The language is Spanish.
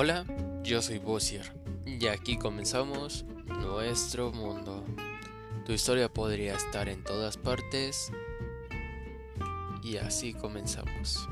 Hola, yo soy Bossier y aquí comenzamos nuestro mundo. Tu historia podría estar en todas partes y así comenzamos.